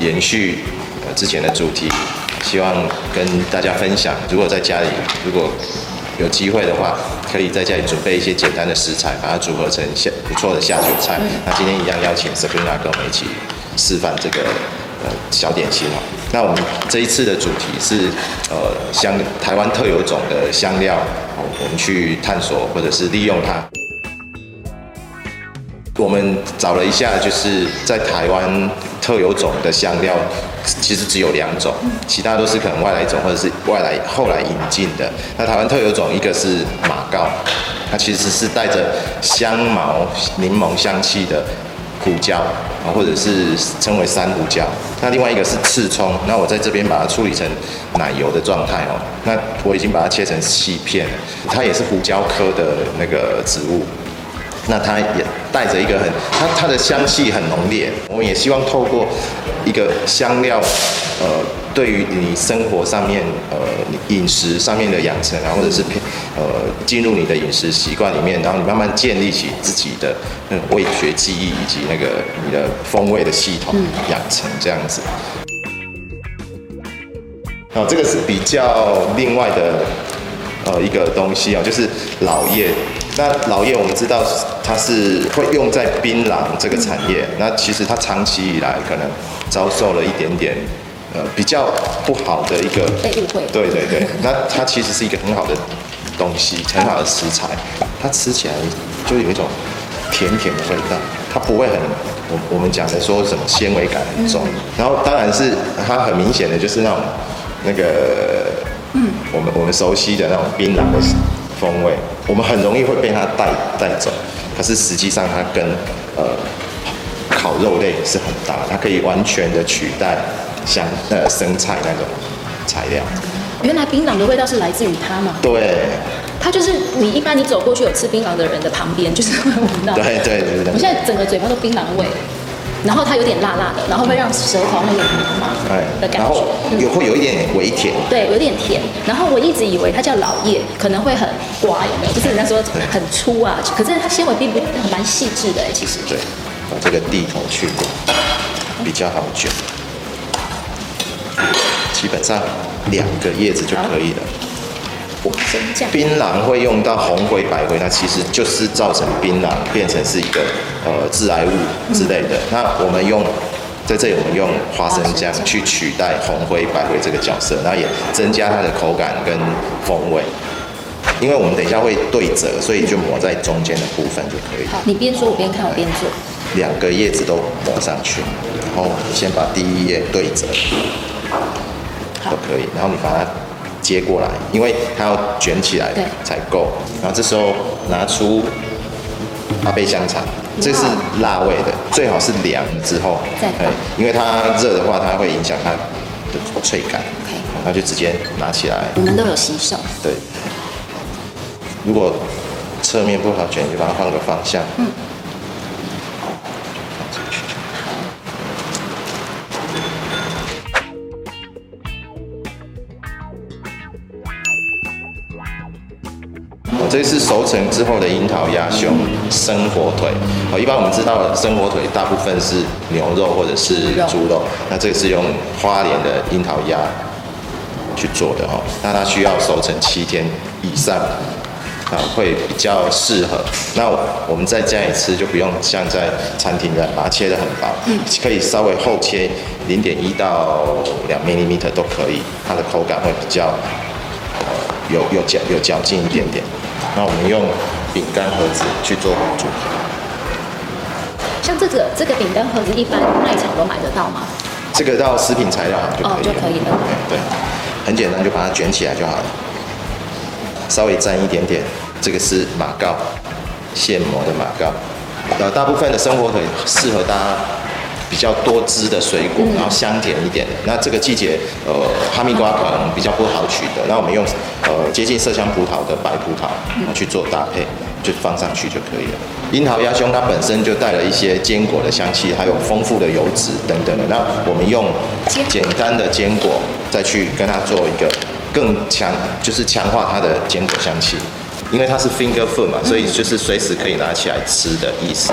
延续呃之前的主题。希望跟大家分享，如果在家里如果有机会的话，可以在家里准备一些简单的食材，把它组合成下不错的下酒菜。那今天一样邀请 Sabrina 跟我们一起示范这个呃小点心哦。那我们这一次的主题是呃香台湾特有种的香料，我们去探索或者是利用它。我们找了一下，就是在台湾特有种的香料，其实只有两种，其他都是可能外来种或者是外来后来引进的。那台湾特有种一个是马告，它其实是带着香茅、柠檬香气的胡椒啊，或者是称为山胡椒。那另外一个是刺葱，那我在这边把它处理成奶油的状态哦。那我已经把它切成细片，它也是胡椒科的那个植物。那它也带着一个很，它它的香气很浓烈。我们也希望透过一个香料，呃，对于你生活上面，呃，饮食上面的养成啊，或者是呃，进入你的饮食习惯里面，然后你慢慢建立起自己的那种味觉记忆以及那个你的风味的系统养成这样子。好，这个是比较另外的。呃，一个东西啊，就是老叶。那老叶我们知道它是会用在槟榔这个产业。那其实它长期以来可能遭受了一点点呃比较不好的一个被误会。对对对，那它其实是一个很好的东西，很好的食材。它吃起来就有一种甜甜的味道，它不会很我我们讲的说什么纤维感很重。然后当然是它很明显的就是那种那个。嗯，我们我们熟悉的那种槟榔的风味，我们很容易会被它带带走。可是实际上它跟呃烤肉类是很搭，它可以完全的取代像呃生菜那种材料。原来槟榔的味道是来自于它吗？对，它就是你一般你走过去有吃槟榔的人的旁边，就是会闻到。对对对对，对。我现在整个嘴巴都槟榔味。然后它有点辣辣的，然后会让舌头那个麻麻的感觉，然后有会有一点点微甜，对，有点甜。然后我一直以为它叫老叶，可能会很刮，有没有？就是人家说很粗啊，可是它纤维并不蛮细致的哎，其实。对，把这个蒂头去掉，比较好卷。基本上两个叶子就可以了。槟榔会用到红灰、白灰，那其实就是造成槟榔变成是一个呃致癌物之类的。那我们用在这里，我们用花生酱去取代红灰、白灰这个角色，然后也增加它的口感跟风味。因为我们等一下会对折，所以就抹在中间的部分就可以。好，你边说我边看，我边做。两个叶子都抹上去，然后先把第一页对折，都可以。然后你把它。接过来，因为它要卷起来才够。然后这时候拿出阿贝香肠，这是辣味的，最好是凉之后，对，因为它热的话，它会影响它的脆感。OK，然后就直接拿起来。我们都有洗手。对。如果侧面不好卷，就把它换个方向。嗯。这是熟成之后的樱桃鸭胸生火腿。哦，一般我们知道生火腿大部分是牛肉或者是猪肉，那这个是用花莲的樱桃鸭去做的哈。那它需要熟成七天以上啊，会比较适合。那我们在家里吃就不用像在餐厅的把它切得很薄，可以稍微厚切零点一到两毫米都可以，它的口感会比较有有嚼有嚼劲一点点。那我们用饼干盒子去做组合，像这个这个饼干盒子，一般卖场都买得到吗？这个到食品材料行就可以了。哦，就可以了。对，很简单，就把它卷起来就好了。稍微沾一点点，这个是马告，现磨的马告。呃，大部分的生火腿适合大家比较多汁的水果，然后香甜一点的。那这个季节，呃，哈密瓜可能比较不好取得，那我们用呃接近麝香葡萄的白葡萄去做搭配，就放上去就可以了。樱桃鸭胸它本身就带了一些坚果的香气，还有丰富的油脂等等的。那我们用简单的坚果再去跟它做一个更强，就是强化它的坚果香气。因为它是 finger food 嘛，所以就是随时可以拿起来吃的意思。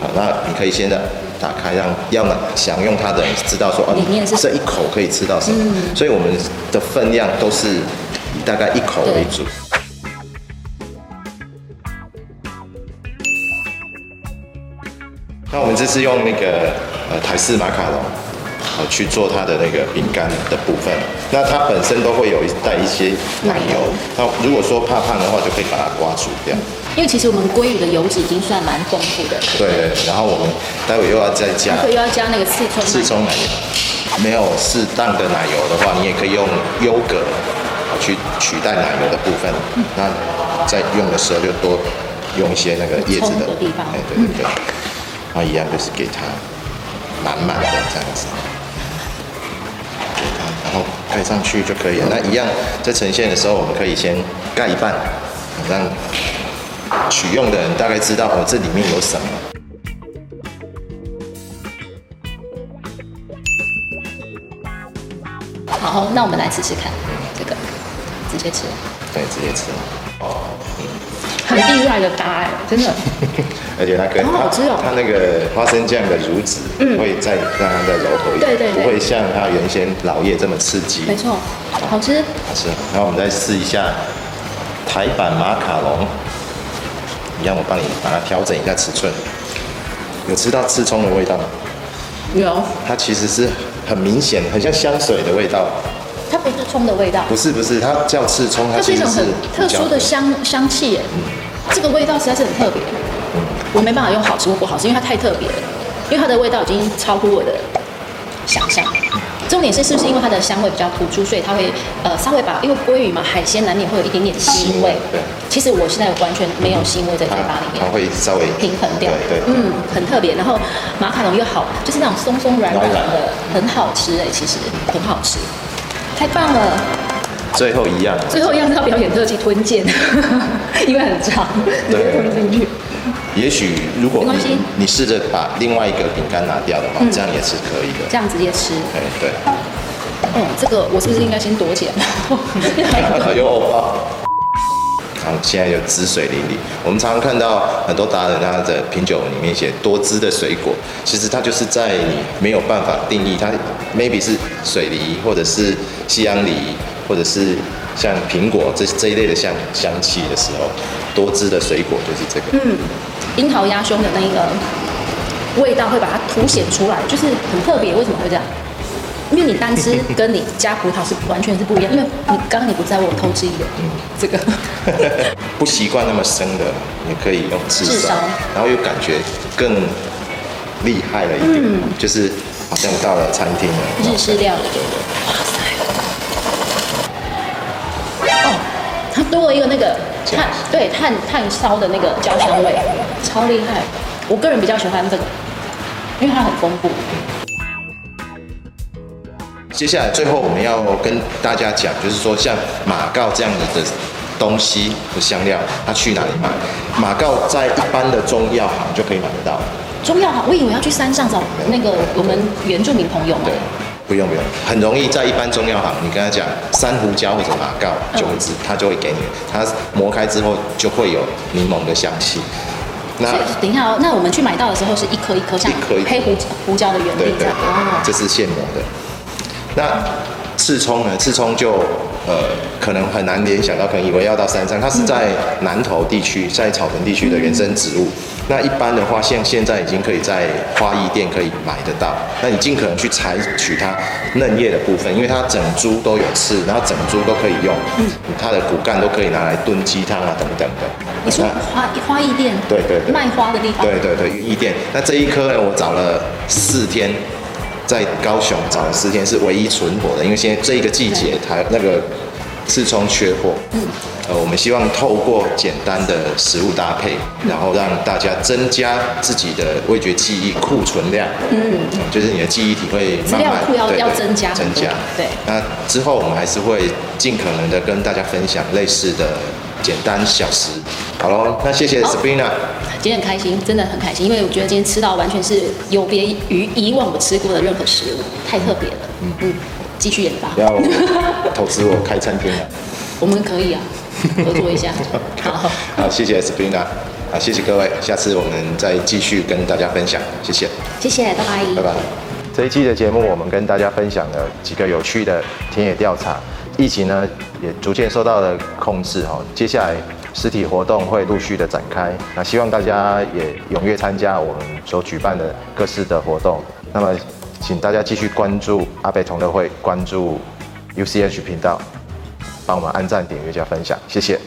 好，那你可以现在打开，让要享用它的人知道说，哦，里面是这一口可以吃到什么。所以我们的分量都是以大概一口为主。那我们这次用那个呃台式马卡龙。去做它的那个饼干的部分，那它本身都会有一带一些奶油。那如果说怕胖的话，就可以把它刮除掉。因为其实我们鲑鱼的油脂已经算蛮丰富的。对，对，然后我们待会又要再加。待会又要加那个刺葱。刺葱奶油。没有适当的奶油的话，你也可以用优格去取代奶油的部分。嗯、那在用的时候就多用一些那个叶子的，的地方。哎，对对对。然后一样就是给它满满的这样子然后。盖上去就可以了。那一样在呈现的时候，我们可以先盖一半，让取用的人大概知道哦，这里面有什么。好，那我们来试试看，这个直接吃。对，直接吃。哦，很意外的答案，真的。而且它跟它、哦、它那个花生酱的乳脂，会再让它再柔和一点，对对对，不会像它原先老叶这么刺激。没错，好吃。好吃。然后我们再试一下台版马卡龙，一样，我帮你把它调整一下尺寸。有吃到刺葱的味道吗？有。它其实是很明显，很像香水的味道。它不是葱的味道。不是不是，它叫刺葱，它，是一种很特殊的香香气耶。嗯。这个味道实在是很特别。我没办法用好吃或不好吃，因为它太特别了，因为它的味道已经超乎我的想象。重点是是不是因为它的香味比较突出，所以它会呃稍微把，因为鲑鱼嘛，海鲜难免会有一点点腥味。对。其实我现在完全没有腥味在嘴巴里面。它会稍微平衡掉。对，对。嗯，很特别。然后马卡龙又好，就是那种松松软软的，很好吃哎，其实很好吃，太棒了。最后一样。最后一样是要表演特技吞剑，因为很长，直接吞进去。也许如果你你试着把另外一个饼干拿掉的话，这样也是可以的。这样直接吃。对对。嗯，这个我是不是应该先躲起来？有欧巴。现在就汁水淋漓。我们常常看到很多达人他的品酒里面写多汁的水果，其实它就是在你没有办法定义它，maybe 是水梨，或者是西洋梨，或者是。像苹果这这一类的香香气的时候，多汁的水果就是这个。嗯，樱桃鸭胸的那个味道会把它凸显出来，就是很特别。为什么会这样？因为你单吃跟你加葡萄是完全是不一样。因为你刚刚你不在我偷吃一个，嗯，这个 不习惯那么生的，你可以用炙烧，然后又感觉更厉害了一点，嗯，就是好像到了餐厅了，日式料理，对不对？哇塞！多了一个那个炭，对炭炭烧的那个焦香味，超厉害。我个人比较喜欢这个，因为它很丰富。接下来最后我们要跟大家讲，就是说像马告这样子的东西的香料，它去哪里买？马告在一般的中药行就可以买得到。中药行？我以为要去山上找那个我们原住民朋友。对。不用不用，很容易在一般中药行，你跟他讲珊瑚椒或者马告就会知，他就会给你。它磨开之后就会有柠檬的香气。那等一下哦，那我们去买到的时候是一颗一颗像黑胡胡椒的原理这样。哦，这是现磨的。那刺葱呢？刺葱就呃可能很难联想到，可能以为要到山上，它是在南投地区，在草屯地区的原生植物。那一般的话，像现在已经可以在花艺店可以买得到。那你尽可能去采取它嫩叶的部分，因为它整株都有刺，然后整株都可以用。嗯，它的骨干都可以拿来炖鸡汤啊等等的。你说花花艺店？对对对。卖花的地方？对对对，艺店。那这一颗呢，我找了四天，在高雄找了四天是唯一存活的，因为现在这一个季节，它那个刺葱缺货，嗯，呃，我们希望透过简单的食物搭配，然后让大家增加自己的味觉记忆库存量，嗯，就是你的记忆体会慢慢资料库要要增加增加，对。那之后我们还是会尽可能的跟大家分享类似的简单小食。好喽，那谢谢 Sabrina，今天很开心，真的很开心，因为我觉得今天吃到完全是有别于以往我吃过的任何食物，太特别了，嗯嗯。继续研发，要投资我开餐厅了。我们可以啊，合作一下。好，好，谢谢 Sabrina，好，谢谢各位，下次我们再继续跟大家分享，谢谢。谢谢，拜拜。拜拜。这一期的节目，我们跟大家分享了几个有趣的田野调查。疫情呢，也逐渐受到了控制哈。接下来实体活动会陆续的展开，那希望大家也踊跃参加我们所举办的各式的活动。那么。请大家继续关注阿北同乐会，关注 UCH 频道，帮我们按赞、点阅加分享，谢谢。